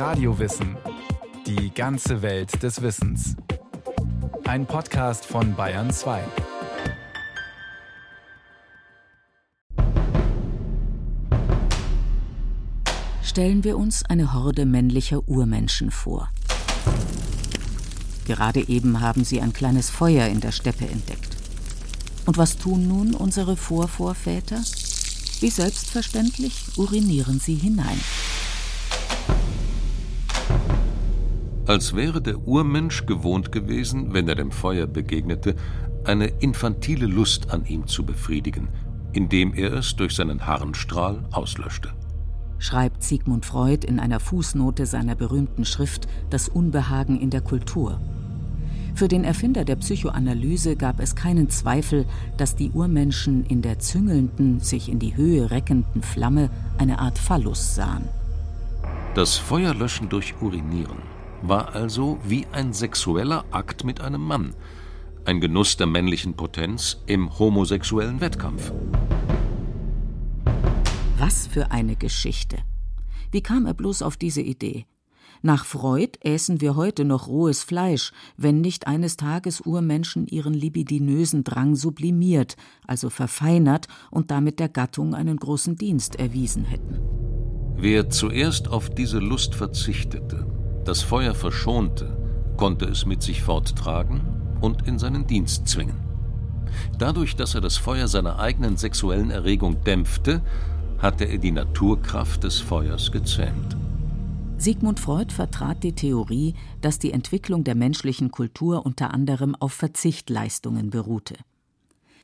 Radiowissen. Die ganze Welt des Wissens. Ein Podcast von Bayern 2. Stellen wir uns eine Horde männlicher Urmenschen vor. Gerade eben haben sie ein kleines Feuer in der Steppe entdeckt. Und was tun nun unsere Vorvorväter? Wie selbstverständlich urinieren sie hinein. Als wäre der Urmensch gewohnt gewesen, wenn er dem Feuer begegnete, eine infantile Lust an ihm zu befriedigen, indem er es durch seinen Harnstrahl auslöschte. Schreibt Sigmund Freud in einer Fußnote seiner berühmten Schrift Das Unbehagen in der Kultur. Für den Erfinder der Psychoanalyse gab es keinen Zweifel, dass die Urmenschen in der züngelnden, sich in die Höhe reckenden Flamme eine Art Phallus sahen. Das Feuerlöschen durch Urinieren war also wie ein sexueller Akt mit einem Mann, ein Genuss der männlichen Potenz im homosexuellen Wettkampf. Was für eine Geschichte. Wie kam er bloß auf diese Idee? Nach Freud äßen wir heute noch rohes Fleisch, wenn nicht eines Tages Urmenschen ihren libidinösen Drang sublimiert, also verfeinert und damit der Gattung einen großen Dienst erwiesen hätten. Wer zuerst auf diese Lust verzichtete, das Feuer verschonte, konnte es mit sich forttragen und in seinen Dienst zwingen. Dadurch, dass er das Feuer seiner eigenen sexuellen Erregung dämpfte, hatte er die Naturkraft des Feuers gezähmt. Sigmund Freud vertrat die Theorie, dass die Entwicklung der menschlichen Kultur unter anderem auf Verzichtleistungen beruhte.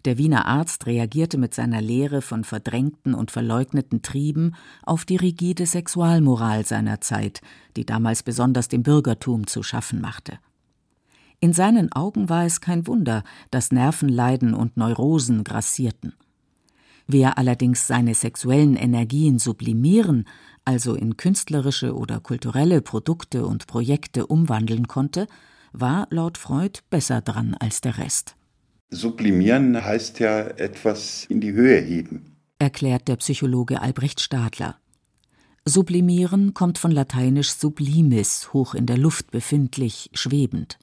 Der Wiener Arzt reagierte mit seiner Lehre von verdrängten und verleugneten Trieben auf die rigide Sexualmoral seiner Zeit, die damals besonders dem Bürgertum zu schaffen machte. In seinen Augen war es kein Wunder, dass Nervenleiden und Neurosen grassierten. Wer allerdings seine sexuellen Energien sublimieren, also in künstlerische oder kulturelle Produkte und Projekte umwandeln konnte, war laut Freud besser dran als der Rest. Sublimieren heißt ja etwas in die Höhe heben, erklärt der Psychologe Albrecht Stadler. Sublimieren kommt von lateinisch sublimis, hoch in der Luft befindlich, schwebend.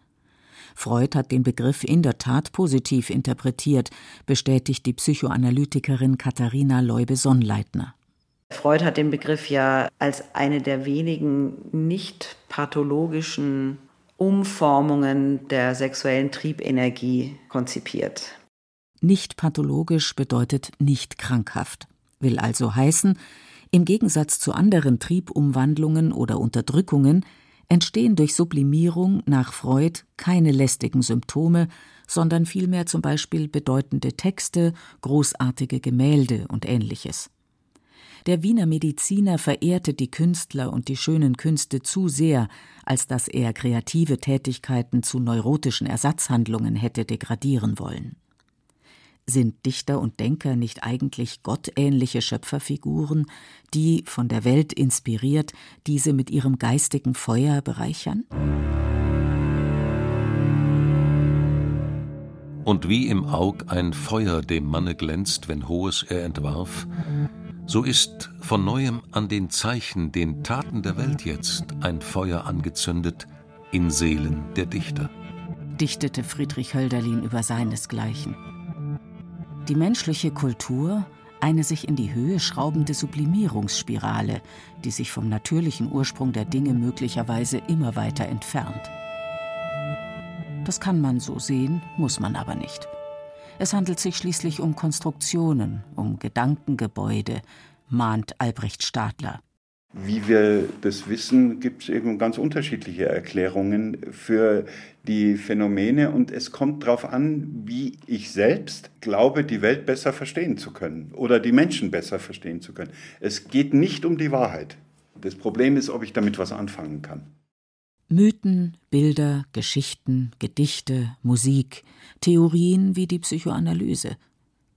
Freud hat den Begriff in der Tat positiv interpretiert, bestätigt die Psychoanalytikerin Katharina Leube-Sonnleitner. Freud hat den Begriff ja als eine der wenigen nicht pathologischen Umformungen der sexuellen Triebenergie konzipiert. Nicht pathologisch bedeutet nicht krankhaft, will also heißen, im Gegensatz zu anderen Triebumwandlungen oder Unterdrückungen entstehen durch Sublimierung nach Freud keine lästigen Symptome, sondern vielmehr zum Beispiel bedeutende Texte, großartige Gemälde und ähnliches. Der Wiener Mediziner verehrte die Künstler und die schönen Künste zu sehr, als dass er kreative Tätigkeiten zu neurotischen Ersatzhandlungen hätte degradieren wollen. Sind Dichter und Denker nicht eigentlich gottähnliche Schöpferfiguren, die, von der Welt inspiriert, diese mit ihrem geistigen Feuer bereichern? Und wie im Aug ein Feuer dem Manne glänzt, wenn hohes er entwarf, so ist von neuem an den Zeichen, den Taten der Welt jetzt ein Feuer angezündet in Seelen der Dichter. Dichtete Friedrich Hölderlin über seinesgleichen. Die menschliche Kultur, eine sich in die Höhe schraubende Sublimierungsspirale, die sich vom natürlichen Ursprung der Dinge möglicherweise immer weiter entfernt. Das kann man so sehen, muss man aber nicht. Es handelt sich schließlich um Konstruktionen, um Gedankengebäude, mahnt Albrecht Stadler. Wie wir das wissen, gibt es eben ganz unterschiedliche Erklärungen für die Phänomene und es kommt darauf an, wie ich selbst glaube, die Welt besser verstehen zu können oder die Menschen besser verstehen zu können. Es geht nicht um die Wahrheit. Das Problem ist, ob ich damit was anfangen kann. Mythen, Bilder, Geschichten, Gedichte, Musik, Theorien wie die Psychoanalyse.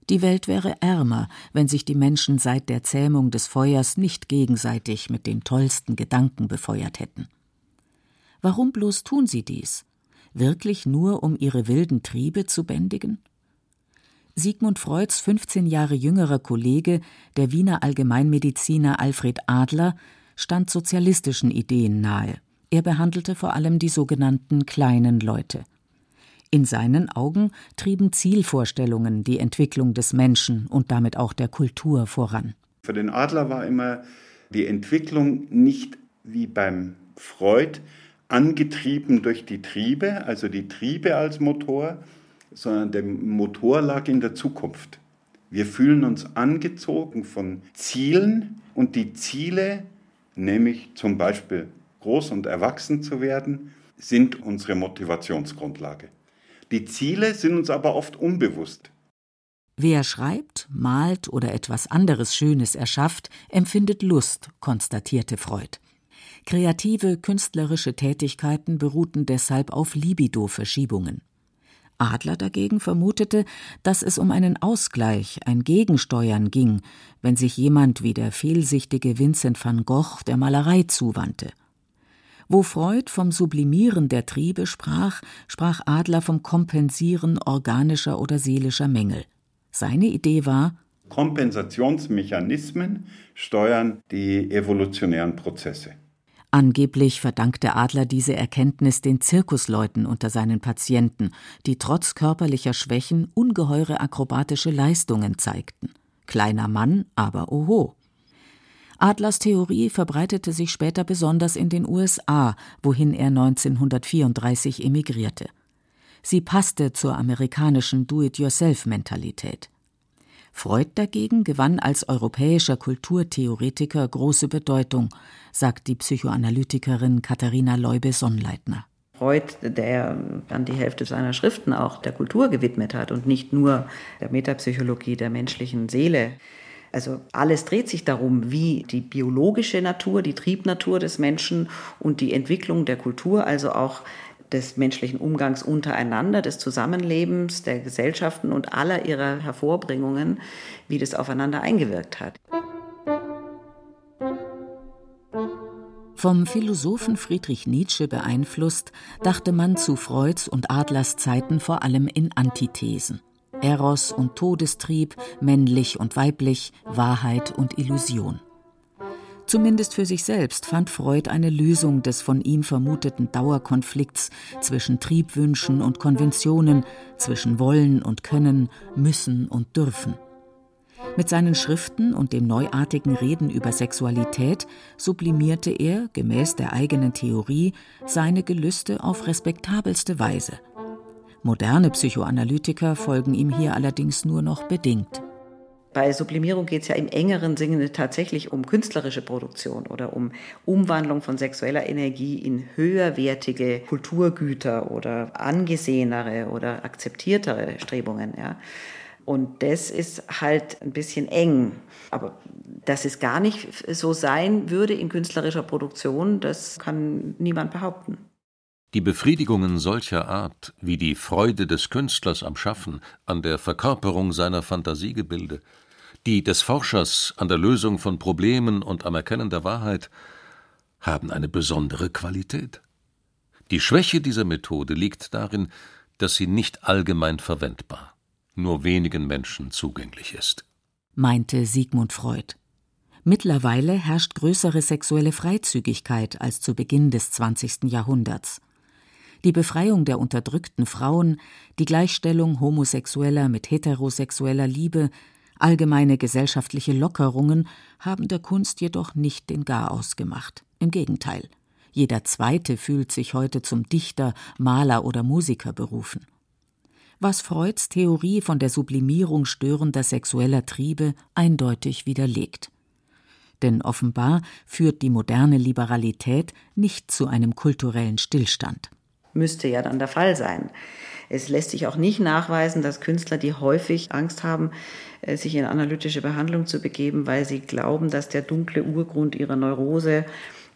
Die Welt wäre ärmer, wenn sich die Menschen seit der Zähmung des Feuers nicht gegenseitig mit den tollsten Gedanken befeuert hätten. Warum bloß tun sie dies? Wirklich nur, um ihre wilden Triebe zu bändigen? Sigmund Freuds 15 Jahre jüngerer Kollege, der Wiener Allgemeinmediziner Alfred Adler, stand sozialistischen Ideen nahe. Er behandelte vor allem die sogenannten kleinen Leute. In seinen Augen trieben Zielvorstellungen die Entwicklung des Menschen und damit auch der Kultur voran. Für den Adler war immer die Entwicklung nicht wie beim Freud angetrieben durch die Triebe, also die Triebe als Motor, sondern der Motor lag in der Zukunft. Wir fühlen uns angezogen von Zielen und die Ziele, nämlich zum Beispiel groß und erwachsen zu werden, sind unsere Motivationsgrundlage. Die Ziele sind uns aber oft unbewusst. Wer schreibt, malt oder etwas anderes Schönes erschafft, empfindet Lust, konstatierte Freud. Kreative, künstlerische Tätigkeiten beruhten deshalb auf Libido-Verschiebungen. Adler dagegen vermutete, dass es um einen Ausgleich, ein Gegensteuern ging, wenn sich jemand wie der fehlsichtige Vincent van Gogh der Malerei zuwandte. Wo Freud vom Sublimieren der Triebe sprach, sprach Adler vom Kompensieren organischer oder seelischer Mängel. Seine Idee war, Kompensationsmechanismen steuern die evolutionären Prozesse. Angeblich verdankte Adler diese Erkenntnis den Zirkusleuten unter seinen Patienten, die trotz körperlicher Schwächen ungeheure akrobatische Leistungen zeigten. Kleiner Mann, aber oho. Adlers Theorie verbreitete sich später besonders in den USA, wohin er 1934 emigrierte. Sie passte zur amerikanischen Do-it-yourself-Mentalität. Freud dagegen gewann als europäischer Kulturtheoretiker große Bedeutung, sagt die Psychoanalytikerin Katharina Leube-Sonnleitner. Freud, der dann die Hälfte seiner Schriften auch der Kultur gewidmet hat und nicht nur der Metapsychologie der menschlichen Seele. Also alles dreht sich darum, wie die biologische Natur, die Triebnatur des Menschen und die Entwicklung der Kultur, also auch des menschlichen Umgangs untereinander, des Zusammenlebens, der Gesellschaften und aller ihrer Hervorbringungen, wie das aufeinander eingewirkt hat. Vom Philosophen Friedrich Nietzsche beeinflusst, dachte man zu Freuds und Adlers Zeiten vor allem in Antithesen. Eros und Todestrieb, männlich und weiblich, Wahrheit und Illusion. Zumindest für sich selbst fand Freud eine Lösung des von ihm vermuteten Dauerkonflikts zwischen Triebwünschen und Konventionen, zwischen Wollen und Können, Müssen und Dürfen. Mit seinen Schriften und dem neuartigen Reden über Sexualität sublimierte er, gemäß der eigenen Theorie, seine Gelüste auf respektabelste Weise. Moderne Psychoanalytiker folgen ihm hier allerdings nur noch bedingt. Bei Sublimierung geht es ja im engeren Sinne tatsächlich um künstlerische Produktion oder um Umwandlung von sexueller Energie in höherwertige Kulturgüter oder angesehenere oder akzeptiertere Strebungen. Ja. Und das ist halt ein bisschen eng. Aber dass es gar nicht so sein würde in künstlerischer Produktion, das kann niemand behaupten. Die Befriedigungen solcher Art, wie die Freude des Künstlers am Schaffen, an der Verkörperung seiner Fantasiegebilde, die des Forschers an der Lösung von Problemen und am Erkennen der Wahrheit haben eine besondere Qualität. Die Schwäche dieser Methode liegt darin, dass sie nicht allgemein verwendbar, nur wenigen Menschen zugänglich ist, meinte Sigmund Freud. Mittlerweile herrscht größere sexuelle Freizügigkeit als zu Beginn des 20. Jahrhunderts. Die Befreiung der unterdrückten Frauen, die Gleichstellung Homosexueller mit heterosexueller Liebe, Allgemeine gesellschaftliche Lockerungen haben der Kunst jedoch nicht den Garaus gemacht. Im Gegenteil. Jeder Zweite fühlt sich heute zum Dichter, Maler oder Musiker berufen. Was Freuds Theorie von der Sublimierung störender sexueller Triebe eindeutig widerlegt. Denn offenbar führt die moderne Liberalität nicht zu einem kulturellen Stillstand. Müsste ja dann der Fall sein. Es lässt sich auch nicht nachweisen, dass Künstler, die häufig Angst haben, äh, sich in analytische Behandlung zu begeben, weil sie glauben, dass der dunkle Urgrund ihrer Neurose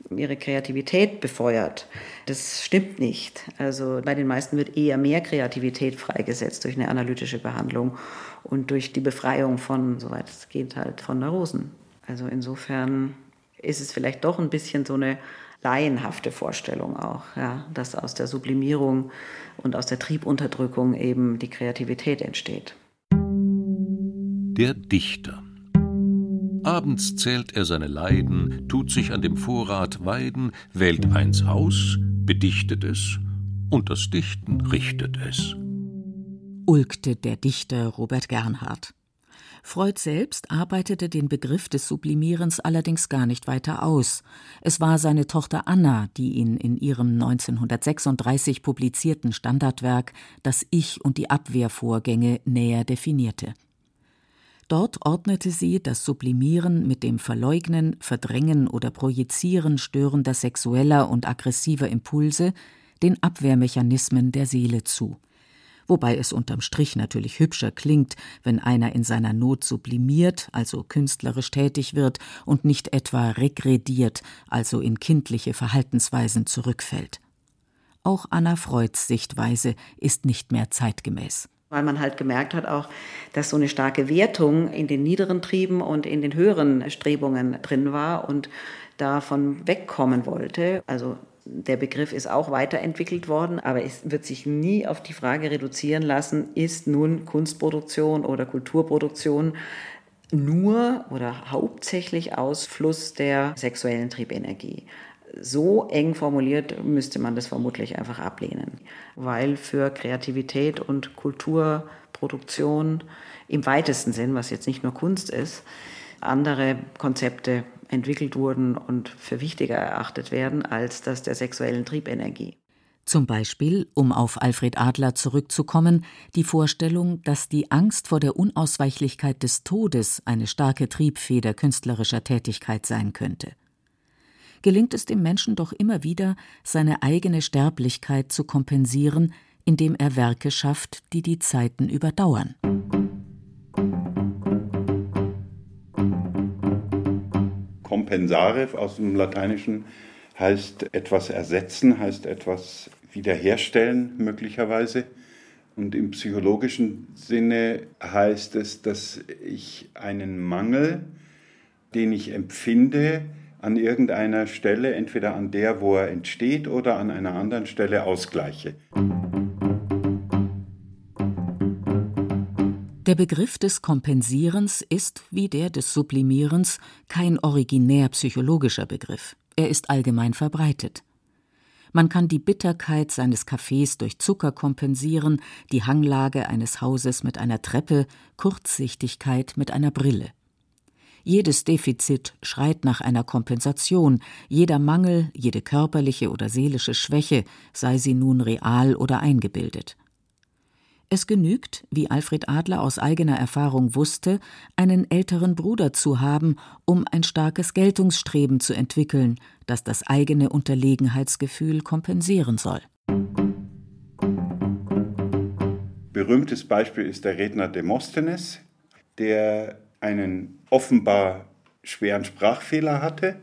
ihre Kreativität befeuert. Das stimmt nicht. Also bei den meisten wird eher mehr Kreativität freigesetzt durch eine analytische Behandlung und durch die Befreiung von, soweit es geht, halt von Neurosen. Also insofern ist es vielleicht doch ein bisschen so eine laienhafte Vorstellung auch, ja, dass aus der Sublimierung und aus der Triebunterdrückung eben die Kreativität entsteht. Der Dichter. Abends zählt er seine Leiden, tut sich an dem Vorrat weiden, wählt eins aus, bedichtet es, und das Dichten richtet es. Ulkte der Dichter Robert Gernhardt. Freud selbst arbeitete den Begriff des Sublimierens allerdings gar nicht weiter aus. Es war seine Tochter Anna, die ihn in ihrem 1936 publizierten Standardwerk Das Ich und die Abwehrvorgänge näher definierte. Dort ordnete sie das Sublimieren mit dem Verleugnen, Verdrängen oder Projizieren störender sexueller und aggressiver Impulse den Abwehrmechanismen der Seele zu wobei es unterm Strich natürlich hübscher klingt, wenn einer in seiner Not sublimiert, also künstlerisch tätig wird, und nicht etwa regrediert, also in kindliche Verhaltensweisen zurückfällt. Auch Anna Freuds Sichtweise ist nicht mehr zeitgemäß weil man halt gemerkt hat auch, dass so eine starke Wertung in den niederen Trieben und in den höheren Strebungen drin war und davon wegkommen wollte. Also der Begriff ist auch weiterentwickelt worden, aber es wird sich nie auf die Frage reduzieren lassen, ist nun Kunstproduktion oder Kulturproduktion nur oder hauptsächlich Ausfluss der sexuellen Triebenergie. So eng formuliert müsste man das vermutlich einfach ablehnen, weil für Kreativität und Kulturproduktion im weitesten Sinn, was jetzt nicht nur Kunst ist, andere Konzepte entwickelt wurden und für wichtiger erachtet werden als das der sexuellen Triebenergie. Zum Beispiel, um auf Alfred Adler zurückzukommen, die Vorstellung, dass die Angst vor der Unausweichlichkeit des Todes eine starke Triebfeder künstlerischer Tätigkeit sein könnte. Gelingt es dem Menschen doch immer wieder, seine eigene Sterblichkeit zu kompensieren, indem er Werke schafft, die die Zeiten überdauern. Compensare aus dem Lateinischen heißt etwas ersetzen, heißt etwas wiederherstellen möglicherweise. Und im psychologischen Sinne heißt es, dass ich einen Mangel, den ich empfinde, an irgendeiner Stelle, entweder an der, wo er entsteht, oder an einer anderen Stelle ausgleiche. Der Begriff des Kompensierens ist, wie der des Sublimierens, kein originär psychologischer Begriff. Er ist allgemein verbreitet. Man kann die Bitterkeit seines Kaffees durch Zucker kompensieren, die Hanglage eines Hauses mit einer Treppe, Kurzsichtigkeit mit einer Brille. Jedes Defizit schreit nach einer Kompensation, jeder Mangel, jede körperliche oder seelische Schwäche, sei sie nun real oder eingebildet. Es genügt, wie Alfred Adler aus eigener Erfahrung wusste, einen älteren Bruder zu haben, um ein starkes Geltungsstreben zu entwickeln, das das eigene Unterlegenheitsgefühl kompensieren soll. Berühmtes Beispiel ist der Redner Demosthenes, der einen offenbar schweren Sprachfehler hatte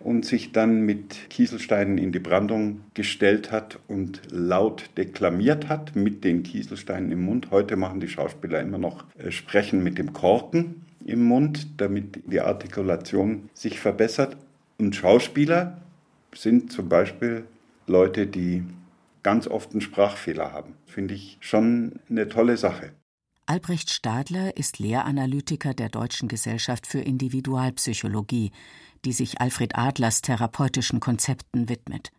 und sich dann mit Kieselsteinen in die Brandung gestellt hat und laut deklamiert hat mit den Kieselsteinen im Mund. Heute machen die Schauspieler immer noch äh, Sprechen mit dem Korken im Mund, damit die Artikulation sich verbessert. Und Schauspieler sind zum Beispiel Leute, die ganz oft einen Sprachfehler haben. Finde ich schon eine tolle Sache. Albrecht Stadler ist Lehranalytiker der Deutschen Gesellschaft für Individualpsychologie die sich Alfred Adlers therapeutischen Konzepten widmet.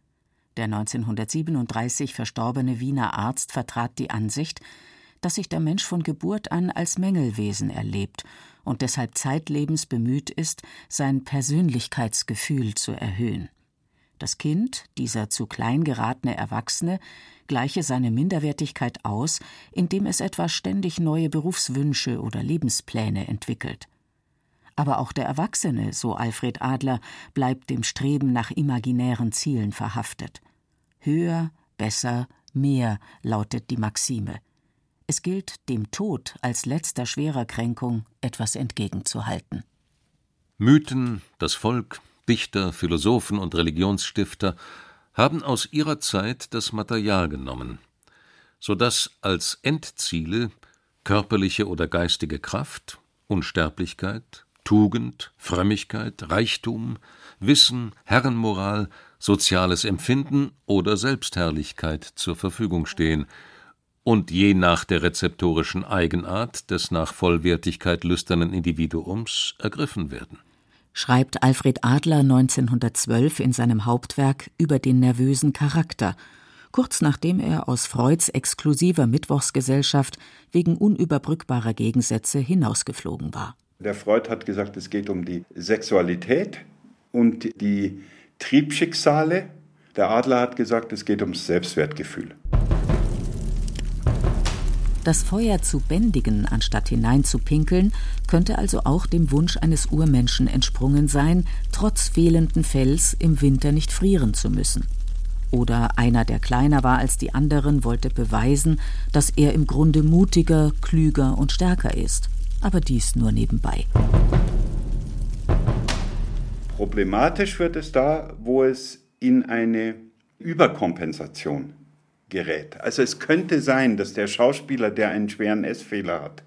Der 1937 verstorbene Wiener Arzt vertrat die Ansicht, dass sich der Mensch von Geburt an als Mängelwesen erlebt und deshalb zeitlebens bemüht ist, sein Persönlichkeitsgefühl zu erhöhen. Das Kind, dieser zu klein geratene Erwachsene, gleiche seine Minderwertigkeit aus, indem es etwa ständig neue Berufswünsche oder Lebenspläne entwickelt. Aber auch der Erwachsene, so Alfred Adler, bleibt dem Streben nach imaginären Zielen verhaftet. Höher, besser, mehr lautet die Maxime. Es gilt, dem Tod als letzter schwerer Kränkung etwas entgegenzuhalten. Mythen, das Volk, Dichter, Philosophen und Religionsstifter haben aus ihrer Zeit das Material genommen, so dass als Endziele körperliche oder geistige Kraft, Unsterblichkeit, Tugend, Frömmigkeit, Reichtum, Wissen, Herrenmoral, soziales Empfinden oder Selbstherrlichkeit zur Verfügung stehen und je nach der rezeptorischen Eigenart des nach Vollwertigkeit lüsternen Individuums ergriffen werden. Schreibt Alfred Adler 1912 in seinem Hauptwerk über den nervösen Charakter, kurz nachdem er aus Freuds exklusiver Mittwochsgesellschaft wegen unüberbrückbarer Gegensätze hinausgeflogen war. Der Freud hat gesagt, es geht um die Sexualität und die Triebschicksale. Der Adler hat gesagt, es geht ums Selbstwertgefühl. Das Feuer zu bändigen, anstatt hineinzupinkeln, könnte also auch dem Wunsch eines Urmenschen entsprungen sein, trotz fehlenden Fells im Winter nicht frieren zu müssen. Oder einer, der kleiner war als die anderen, wollte beweisen, dass er im Grunde mutiger, klüger und stärker ist. Aber dies nur nebenbei. Problematisch wird es da, wo es in eine Überkompensation gerät. Also es könnte sein, dass der Schauspieler, der einen schweren Essfehler hat,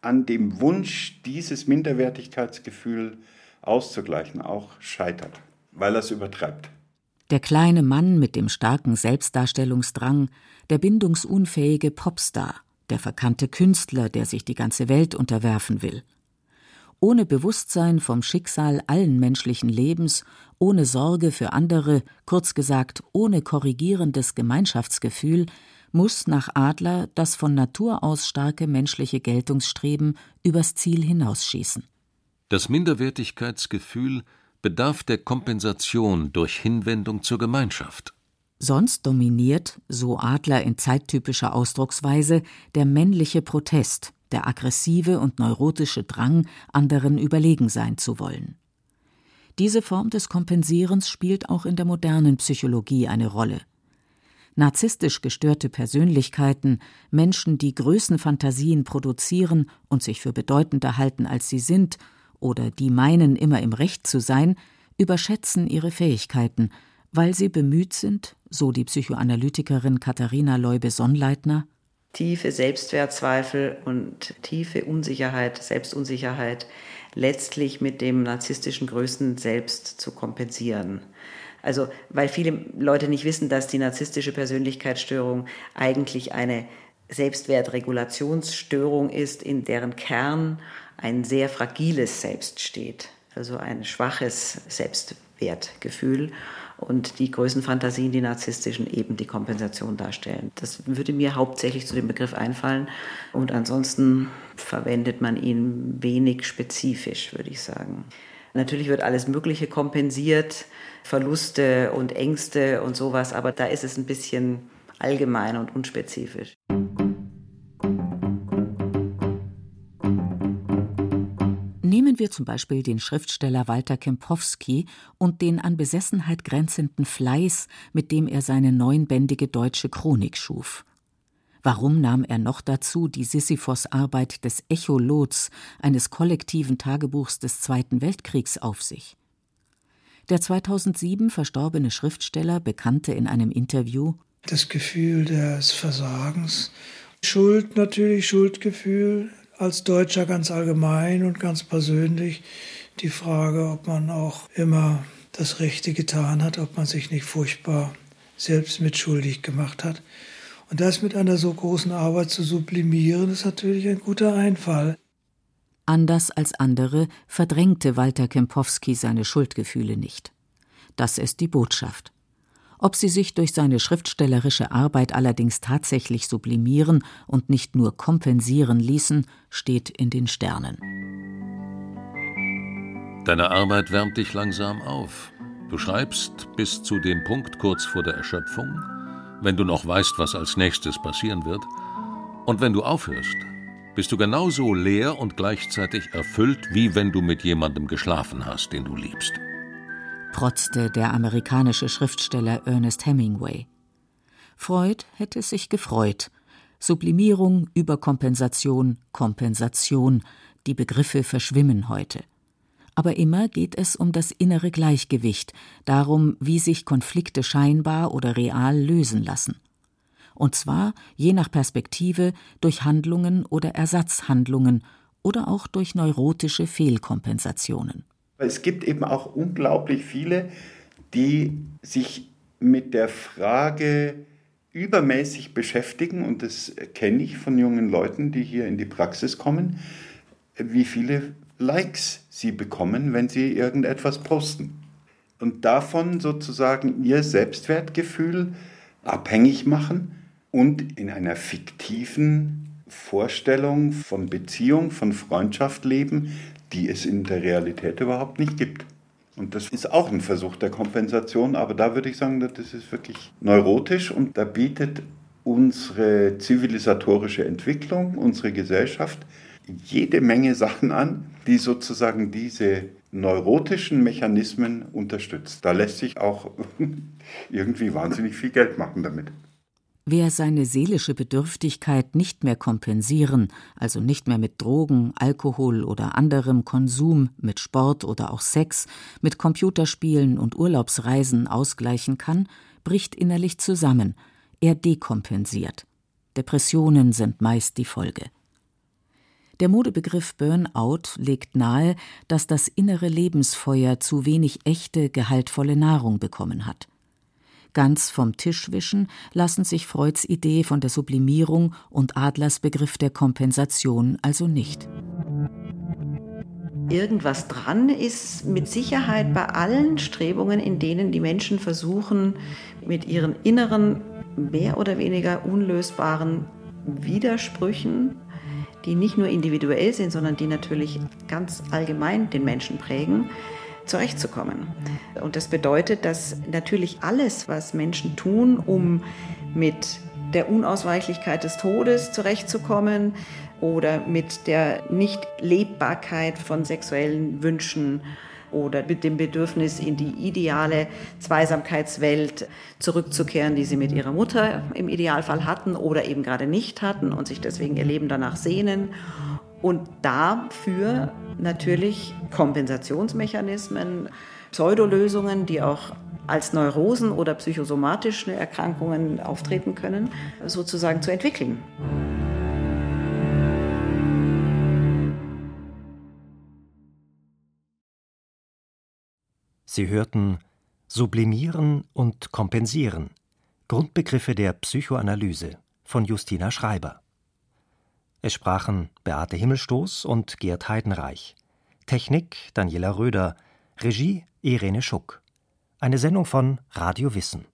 an dem Wunsch, dieses Minderwertigkeitsgefühl auszugleichen, auch scheitert, weil er es übertreibt. Der kleine Mann mit dem starken Selbstdarstellungsdrang, der bindungsunfähige Popstar, der verkannte Künstler, der sich die ganze Welt unterwerfen will. Ohne Bewusstsein vom Schicksal allen menschlichen Lebens, ohne Sorge für andere, kurz gesagt ohne korrigierendes Gemeinschaftsgefühl, muss nach Adler das von Natur aus starke menschliche Geltungsstreben übers Ziel hinausschießen. Das Minderwertigkeitsgefühl bedarf der Kompensation durch Hinwendung zur Gemeinschaft. Sonst dominiert, so Adler in zeittypischer Ausdrucksweise, der männliche Protest, der aggressive und neurotische Drang, anderen überlegen sein zu wollen. Diese Form des Kompensierens spielt auch in der modernen Psychologie eine Rolle. Narzisstisch gestörte Persönlichkeiten, Menschen, die Größenfantasien produzieren und sich für bedeutender halten, als sie sind, oder die meinen, immer im Recht zu sein, überschätzen ihre Fähigkeiten, weil sie bemüht sind, so die Psychoanalytikerin Katharina Leube-Sonnleitner, tiefe Selbstwertzweifel und tiefe Unsicherheit, Selbstunsicherheit letztlich mit dem narzisstischen Größen selbst zu kompensieren. Also, weil viele Leute nicht wissen, dass die narzisstische Persönlichkeitsstörung eigentlich eine Selbstwertregulationsstörung ist, in deren Kern ein sehr fragiles Selbst steht, also ein schwaches Selbstwertgefühl und die Größenfantasien, die narzisstischen, eben die Kompensation darstellen. Das würde mir hauptsächlich zu dem Begriff einfallen und ansonsten verwendet man ihn wenig spezifisch, würde ich sagen. Natürlich wird alles Mögliche kompensiert, Verluste und Ängste und sowas, aber da ist es ein bisschen allgemein und unspezifisch. Nehmen wir zum Beispiel den Schriftsteller Walter Kempowski und den an Besessenheit grenzenden Fleiß, mit dem er seine neunbändige deutsche Chronik schuf. Warum nahm er noch dazu die Sisyphos-Arbeit des Echolots, eines kollektiven Tagebuchs des Zweiten Weltkriegs, auf sich? Der 2007 verstorbene Schriftsteller bekannte in einem Interview: Das Gefühl des Versagens, Schuld natürlich, Schuldgefühl, als Deutscher ganz allgemein und ganz persönlich die Frage, ob man auch immer das Rechte getan hat, ob man sich nicht furchtbar selbst mitschuldig gemacht hat. Und das mit einer so großen Arbeit zu sublimieren, ist natürlich ein guter Einfall. Anders als andere verdrängte Walter Kempowski seine Schuldgefühle nicht. Das ist die Botschaft. Ob sie sich durch seine schriftstellerische Arbeit allerdings tatsächlich sublimieren und nicht nur kompensieren ließen, steht in den Sternen. Deine Arbeit wärmt dich langsam auf. Du schreibst bis zu dem Punkt kurz vor der Erschöpfung, wenn du noch weißt, was als nächstes passieren wird. Und wenn du aufhörst, bist du genauso leer und gleichzeitig erfüllt, wie wenn du mit jemandem geschlafen hast, den du liebst protzte der amerikanische Schriftsteller Ernest Hemingway. Freud hätte sich gefreut. Sublimierung, Überkompensation, Kompensation, die Begriffe verschwimmen heute. Aber immer geht es um das innere Gleichgewicht, darum, wie sich Konflikte scheinbar oder real lösen lassen. Und zwar, je nach Perspektive, durch Handlungen oder Ersatzhandlungen oder auch durch neurotische Fehlkompensationen. Es gibt eben auch unglaublich viele, die sich mit der Frage übermäßig beschäftigen, und das kenne ich von jungen Leuten, die hier in die Praxis kommen, wie viele Likes sie bekommen, wenn sie irgendetwas posten. Und davon sozusagen ihr Selbstwertgefühl abhängig machen und in einer fiktiven Vorstellung von Beziehung, von Freundschaft leben, die es in der Realität überhaupt nicht gibt. Und das ist auch ein Versuch der Kompensation, aber da würde ich sagen, das ist wirklich neurotisch und da bietet unsere zivilisatorische Entwicklung, unsere Gesellschaft jede Menge Sachen an, die sozusagen diese neurotischen Mechanismen unterstützt. Da lässt sich auch irgendwie wahnsinnig viel Geld machen damit. Wer seine seelische Bedürftigkeit nicht mehr kompensieren, also nicht mehr mit Drogen, Alkohol oder anderem Konsum, mit Sport oder auch Sex, mit Computerspielen und Urlaubsreisen ausgleichen kann, bricht innerlich zusammen. Er dekompensiert. Depressionen sind meist die Folge. Der Modebegriff Burnout legt nahe, dass das innere Lebensfeuer zu wenig echte, gehaltvolle Nahrung bekommen hat. Ganz vom Tisch wischen lassen sich Freuds Idee von der Sublimierung und Adlers Begriff der Kompensation also nicht. Irgendwas dran ist mit Sicherheit bei allen Strebungen, in denen die Menschen versuchen, mit ihren inneren, mehr oder weniger unlösbaren Widersprüchen, die nicht nur individuell sind, sondern die natürlich ganz allgemein den Menschen prägen, zurechtzukommen. Und das bedeutet, dass natürlich alles, was Menschen tun, um mit der Unausweichlichkeit des Todes zurechtzukommen oder mit der Nichtlebbarkeit von sexuellen Wünschen oder mit dem Bedürfnis, in die ideale Zweisamkeitswelt zurückzukehren, die sie mit ihrer Mutter im Idealfall hatten oder eben gerade nicht hatten und sich deswegen ihr Leben danach sehnen und dafür natürlich Kompensationsmechanismen, Pseudolösungen, die auch als Neurosen oder psychosomatische Erkrankungen auftreten können, sozusagen zu entwickeln. Sie hörten Sublimieren und Kompensieren Grundbegriffe der Psychoanalyse von Justina Schreiber. Es sprachen Beate Himmelstoß und Gerd Heidenreich. Technik Daniela Röder. Regie Irene Schuck. Eine Sendung von Radio Wissen.